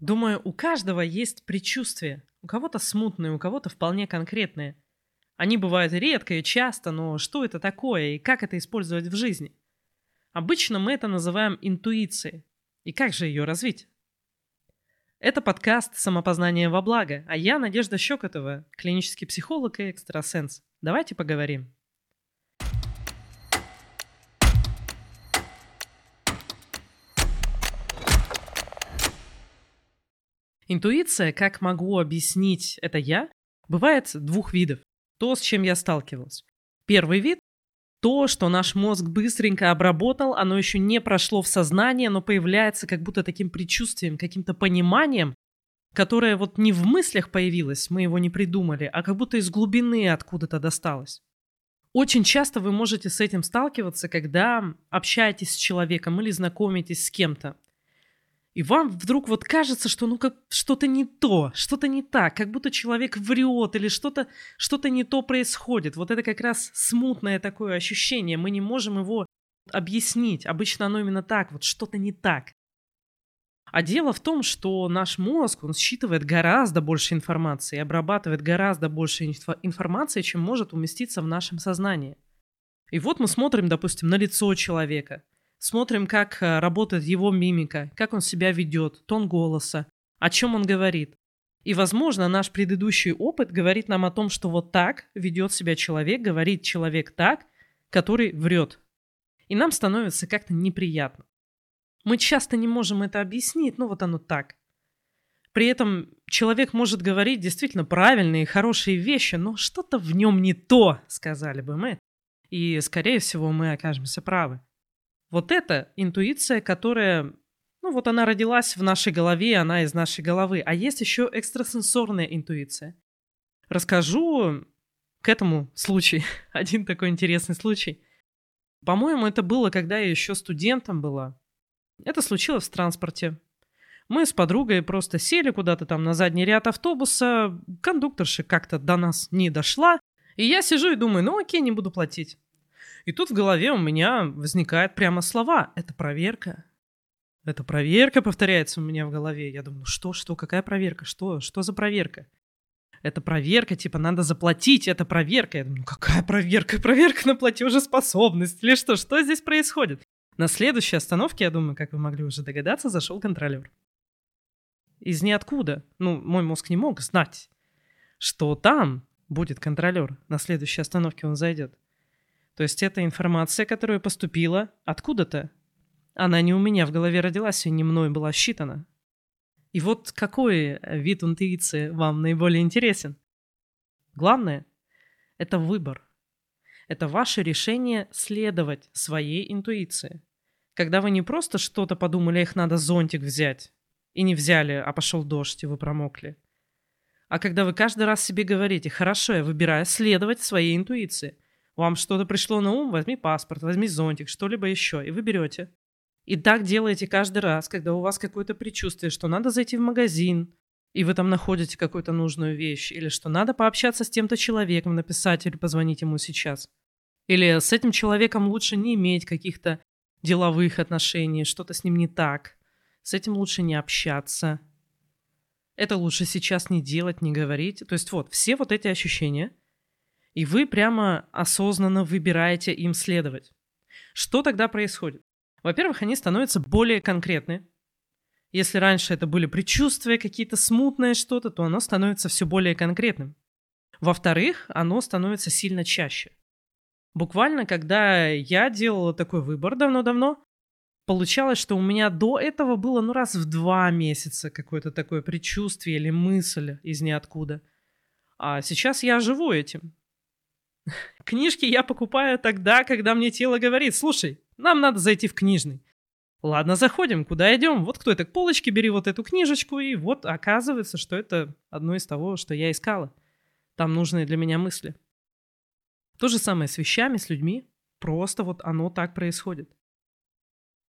Думаю, у каждого есть предчувствие. У кого-то смутные, у кого-то вполне конкретные. Они бывают редко и часто, но что это такое и как это использовать в жизни? Обычно мы это называем интуицией. И как же ее развить? Это подкаст «Самопознание во благо», а я Надежда Щекотова, клинический психолог и экстрасенс. Давайте поговорим. Интуиция, как могу объяснить это я, бывает двух видов. То, с чем я сталкивалась. Первый вид – то, что наш мозг быстренько обработал, оно еще не прошло в сознание, но появляется как будто таким предчувствием, каким-то пониманием, которое вот не в мыслях появилось, мы его не придумали, а как будто из глубины откуда-то досталось. Очень часто вы можете с этим сталкиваться, когда общаетесь с человеком или знакомитесь с кем-то и вам вдруг вот кажется, что ну как что-то не то, что-то не так, как будто человек врет или что-то что не то происходит. Вот это как раз смутное такое ощущение, мы не можем его объяснить. Обычно оно именно так, вот что-то не так. А дело в том, что наш мозг, он считывает гораздо больше информации, обрабатывает гораздо больше информации, чем может уместиться в нашем сознании. И вот мы смотрим, допустим, на лицо человека – Смотрим, как э, работает его мимика, как он себя ведет, тон голоса, о чем он говорит. И, возможно, наш предыдущий опыт говорит нам о том, что вот так ведет себя человек, говорит человек так, который врет. И нам становится как-то неприятно. Мы часто не можем это объяснить, но вот оно так. При этом человек может говорить действительно правильные и хорошие вещи, но что-то в нем не то, сказали бы мы. И, скорее всего, мы окажемся правы. Вот это интуиция, которая, ну вот она родилась в нашей голове, она из нашей головы. А есть еще экстрасенсорная интуиция. Расскажу к этому случай, один такой интересный случай. По-моему, это было, когда я еще студентом была. Это случилось в транспорте. Мы с подругой просто сели куда-то там на задний ряд автобуса, кондукторша как-то до нас не дошла, и я сижу и думаю, ну окей, не буду платить. И тут в голове у меня возникают прямо слова. Это проверка. Это проверка повторяется у меня в голове. Я думаю, что, что, какая проверка, что, что за проверка? Это проверка, типа, надо заплатить, это проверка. Я думаю, ну какая проверка? Проверка на платежеспособность или что? Что здесь происходит? На следующей остановке, я думаю, как вы могли уже догадаться, зашел контролер. Из ниоткуда. Ну, мой мозг не мог знать, что там будет контролер. На следующей остановке он зайдет. То есть это информация, которая поступила откуда-то. Она не у меня в голове родилась и не мной была считана. И вот какой вид интуиции вам наиболее интересен? Главное – это выбор. Это ваше решение следовать своей интуиции. Когда вы не просто что-то подумали, их надо зонтик взять, и не взяли, а пошел дождь, и вы промокли. А когда вы каждый раз себе говорите, хорошо, я выбираю следовать своей интуиции – вам что-то пришло на ум, возьми паспорт, возьми зонтик, что-либо еще, и вы берете. И так делаете каждый раз, когда у вас какое-то предчувствие, что надо зайти в магазин, и вы там находите какую-то нужную вещь, или что надо пообщаться с тем-то человеком, написать или позвонить ему сейчас. Или с этим человеком лучше не иметь каких-то деловых отношений, что-то с ним не так. С этим лучше не общаться. Это лучше сейчас не делать, не говорить. То есть вот, все вот эти ощущения – и вы прямо осознанно выбираете им следовать. Что тогда происходит? Во-первых, они становятся более конкретны. Если раньше это были предчувствия, какие-то смутное что-то, то оно становится все более конкретным. Во-вторых, оно становится сильно чаще. Буквально, когда я делала такой выбор давно-давно, получалось, что у меня до этого было ну раз в два месяца какое-то такое предчувствие или мысль из ниоткуда. А сейчас я живу этим. Книжки я покупаю тогда, когда мне тело говорит, слушай, нам надо зайти в книжный. Ладно, заходим, куда идем? Вот кто это к полочке, бери вот эту книжечку, и вот оказывается, что это одно из того, что я искала. Там нужные для меня мысли. То же самое с вещами, с людьми. Просто вот оно так происходит.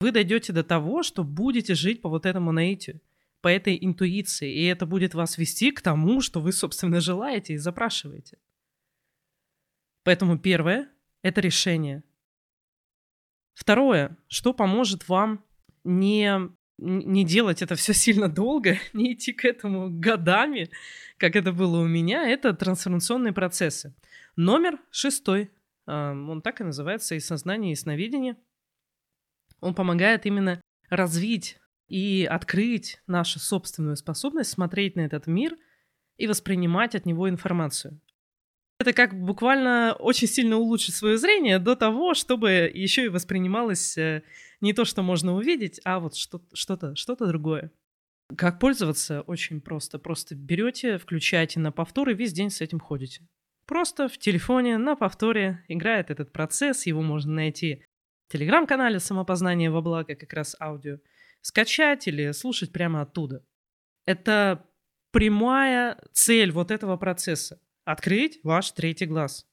Вы дойдете до того, что будете жить по вот этому наитию, по этой интуиции, и это будет вас вести к тому, что вы, собственно, желаете и запрашиваете. Поэтому первое – это решение. Второе, что поможет вам не не делать это все сильно долго, не идти к этому годами, как это было у меня, это трансформационные процессы. Номер шестой, он так и называется, и сознание, и сновидение. Он помогает именно развить и открыть нашу собственную способность смотреть на этот мир и воспринимать от него информацию. Это как буквально очень сильно улучшить свое зрение до того, чтобы еще и воспринималось э, не то, что можно увидеть, а вот что-то, что-то другое. Как пользоваться? Очень просто. Просто берете, включаете на повтор и весь день с этим ходите. Просто в телефоне на повторе играет этот процесс, его можно найти в телеграм-канале «Самопознание во благо», как раз аудио, скачать или слушать прямо оттуда. Это прямая цель вот этого процесса – открыть ваш третий глаз.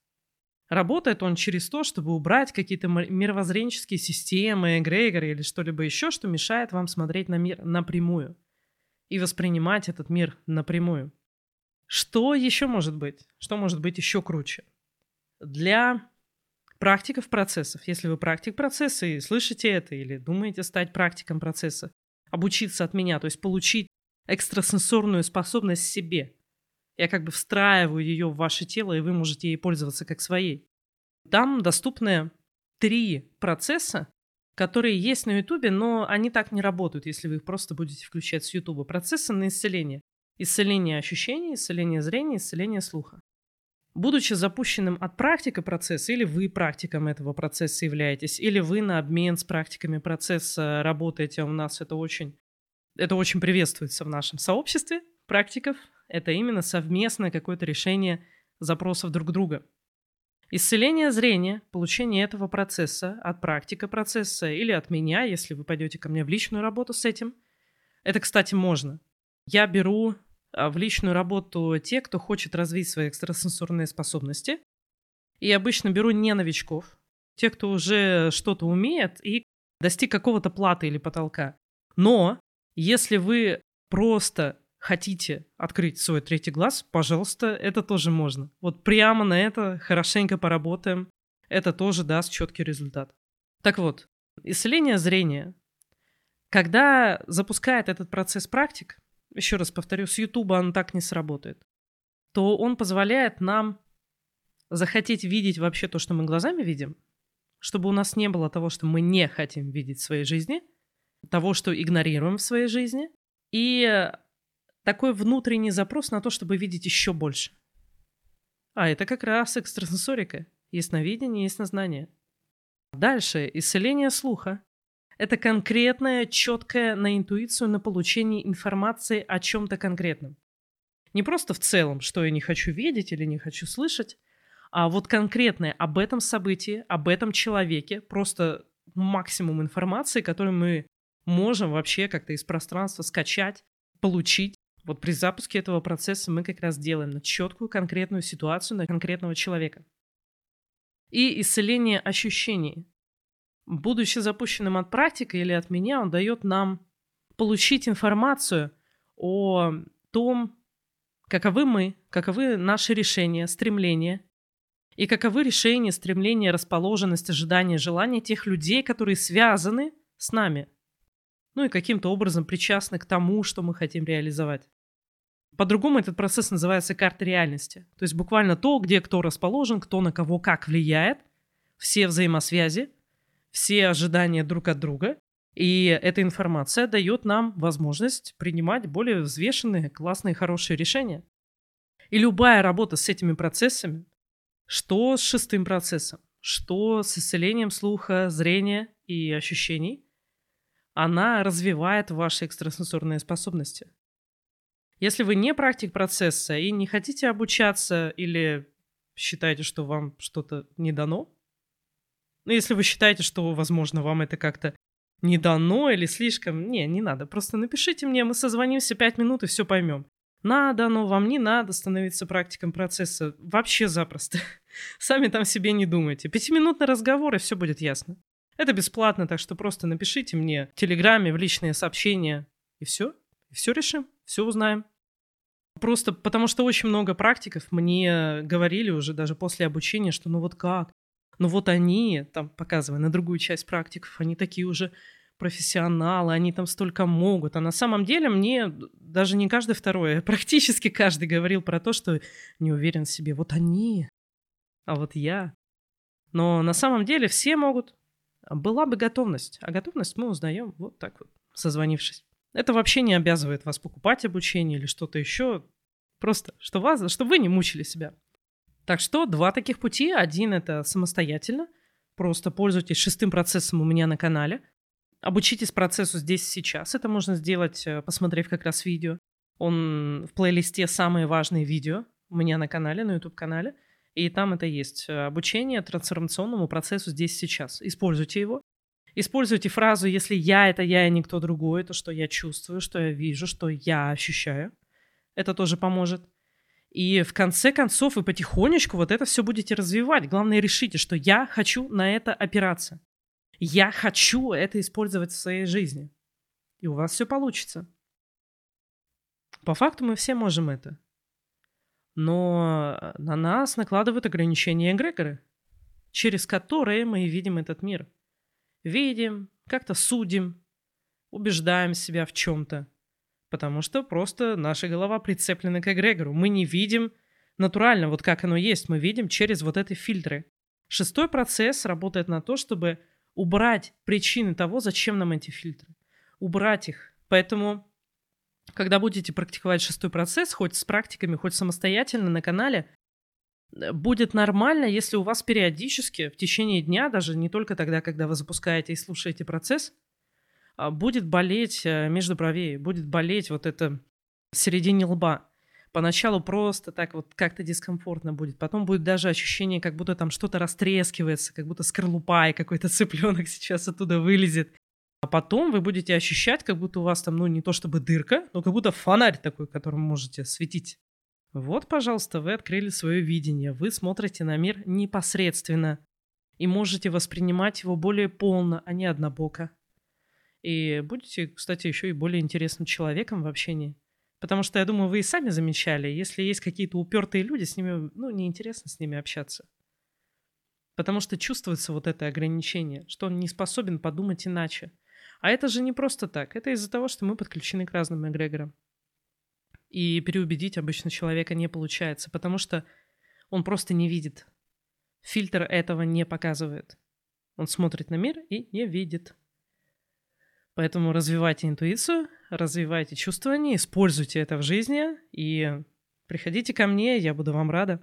Работает он через то, чтобы убрать какие-то мировоззренческие системы, эгрегоры или что-либо еще, что мешает вам смотреть на мир напрямую и воспринимать этот мир напрямую. Что еще может быть? Что может быть еще круче? Для практиков процессов, если вы практик процесса и слышите это, или думаете стать практиком процесса, обучиться от меня, то есть получить экстрасенсорную способность себе. Я как бы встраиваю ее в ваше тело, и вы можете ей пользоваться как своей. Там доступны три процесса, которые есть на Ютубе, но они так не работают, если вы их просто будете включать с Ютуба. Процессы на исцеление. Исцеление ощущений, исцеление зрения, исцеление слуха. Будучи запущенным от практика процесса, или вы практиком этого процесса являетесь, или вы на обмен с практиками процесса работаете, у нас это очень, это очень приветствуется в нашем сообществе практиков, это именно совместное какое-то решение запросов друг друга. Исцеление зрения, получение этого процесса от практика процесса или от меня, если вы пойдете ко мне в личную работу с этим. Это, кстати, можно. Я беру а, в личную работу те, кто хочет развить свои экстрасенсорные способности. И обычно беру не новичков, те, кто уже что-то умеет и достиг какого-то плата или потолка. Но если вы просто хотите открыть свой третий глаз, пожалуйста, это тоже можно. Вот прямо на это хорошенько поработаем. Это тоже даст четкий результат. Так вот, исцеление зрения. Когда запускает этот процесс практик, еще раз повторю, с YouTube он так не сработает, то он позволяет нам захотеть видеть вообще то, что мы глазами видим, чтобы у нас не было того, что мы не хотим видеть в своей жизни, того, что игнорируем в своей жизни, и такой внутренний запрос на то, чтобы видеть еще больше. А это как раз экстрасенсорика. Ясновидение, яснознание. Дальше. Исцеление слуха. Это конкретное, четкое на интуицию на получение информации о чем-то конкретном. Не просто в целом, что я не хочу видеть или не хочу слышать, а вот конкретное об этом событии, об этом человеке, просто максимум информации, которую мы можем вообще как-то из пространства скачать, получить. Вот при запуске этого процесса мы как раз делаем на четкую конкретную ситуацию, на конкретного человека. И исцеление ощущений будучи запущенным от практики или от меня, он дает нам получить информацию о том, каковы мы, каковы наши решения, стремления, и каковы решения, стремления, расположенность, ожидания, желания тех людей, которые связаны с нами. Ну и каким-то образом причастны к тому, что мы хотим реализовать. По-другому этот процесс называется карта реальности. То есть буквально то, где кто расположен, кто на кого как влияет, все взаимосвязи – все ожидания друг от друга. И эта информация дает нам возможность принимать более взвешенные, классные, хорошие решения. И любая работа с этими процессами, что с шестым процессом, что с исцелением слуха, зрения и ощущений, она развивает ваши экстрасенсорные способности. Если вы не практик процесса и не хотите обучаться или считаете, что вам что-то не дано, ну, если вы считаете, что, возможно, вам это как-то не дано или слишком... Не, не надо. Просто напишите мне, мы созвонимся пять минут и все поймем. Надо, но вам не надо становиться практиком процесса. Вообще запросто. Сами там себе не думайте. Пятиминутный разговор, и все будет ясно. Это бесплатно, так что просто напишите мне в Телеграме, в личные сообщения, и все. И все решим, все узнаем. Просто потому что очень много практиков мне говорили уже даже после обучения, что ну вот как, но вот они, там показывая на другую часть практиков, они такие уже профессионалы, они там столько могут. А на самом деле мне даже не каждый второй, а практически каждый говорил про то, что не уверен в себе. Вот они, а вот я. Но на самом деле все могут. Была бы готовность. А готовность мы узнаем вот так вот, созвонившись. Это вообще не обязывает вас покупать обучение или что-то еще. Просто, что вас, чтобы вы не мучили себя. Так что два таких пути. Один это самостоятельно. Просто пользуйтесь шестым процессом у меня на канале. Обучитесь процессу здесь сейчас. Это можно сделать, э, посмотрев как раз видео. Он в плейлисте «Самые важные видео» у меня на канале, на YouTube-канале. И там это есть. Э, обучение трансформационному процессу здесь сейчас. Используйте его. Используйте фразу «если я — это я и никто другой», это что я чувствую, что я вижу, что я ощущаю. Это тоже поможет. И в конце концов вы потихонечку вот это все будете развивать. Главное, решите, что я хочу на это опираться. Я хочу это использовать в своей жизни. И у вас все получится. По факту мы все можем это. Но на нас накладывают ограничения эгрегоры, через которые мы видим этот мир. Видим, как-то судим, убеждаем себя в чем-то потому что просто наша голова прицеплена к эгрегору. Мы не видим натурально, вот как оно есть, мы видим через вот эти фильтры. Шестой процесс работает на то, чтобы убрать причины того, зачем нам эти фильтры. Убрать их. Поэтому, когда будете практиковать шестой процесс, хоть с практиками, хоть самостоятельно на канале, будет нормально, если у вас периодически в течение дня, даже не только тогда, когда вы запускаете и слушаете процесс, а, будет болеть э, между бровей, будет болеть вот это в середине лба. Поначалу просто так вот как-то дискомфортно будет. Потом будет даже ощущение, как будто там что-то растрескивается, как будто скорлупа и какой-то цыпленок сейчас оттуда вылезет. А потом вы будете ощущать, как будто у вас там, ну, не то чтобы дырка, но как будто фонарь такой, которым можете светить. Вот, пожалуйста, вы открыли свое видение. Вы смотрите на мир непосредственно и можете воспринимать его более полно, а не однобоко. И будете, кстати, еще и более интересным человеком в общении. Потому что, я думаю, вы и сами замечали, если есть какие-то упертые люди, с ними, ну, неинтересно с ними общаться. Потому что чувствуется вот это ограничение, что он не способен подумать иначе. А это же не просто так. Это из-за того, что мы подключены к разным эгрегорам. И переубедить обычно человека не получается, потому что он просто не видит. Фильтр этого не показывает. Он смотрит на мир и не видит. Поэтому развивайте интуицию, развивайте чувствование, используйте это в жизни и приходите ко мне, я буду вам рада.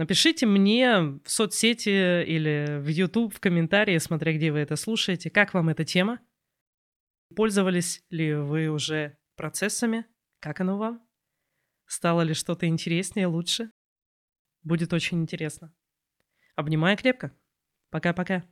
Напишите мне в соцсети или в YouTube в комментарии, смотря где вы это слушаете, как вам эта тема. Пользовались ли вы уже процессами? Как оно вам? Стало ли что-то интереснее, лучше? Будет очень интересно. Обнимаю крепко. Пока-пока.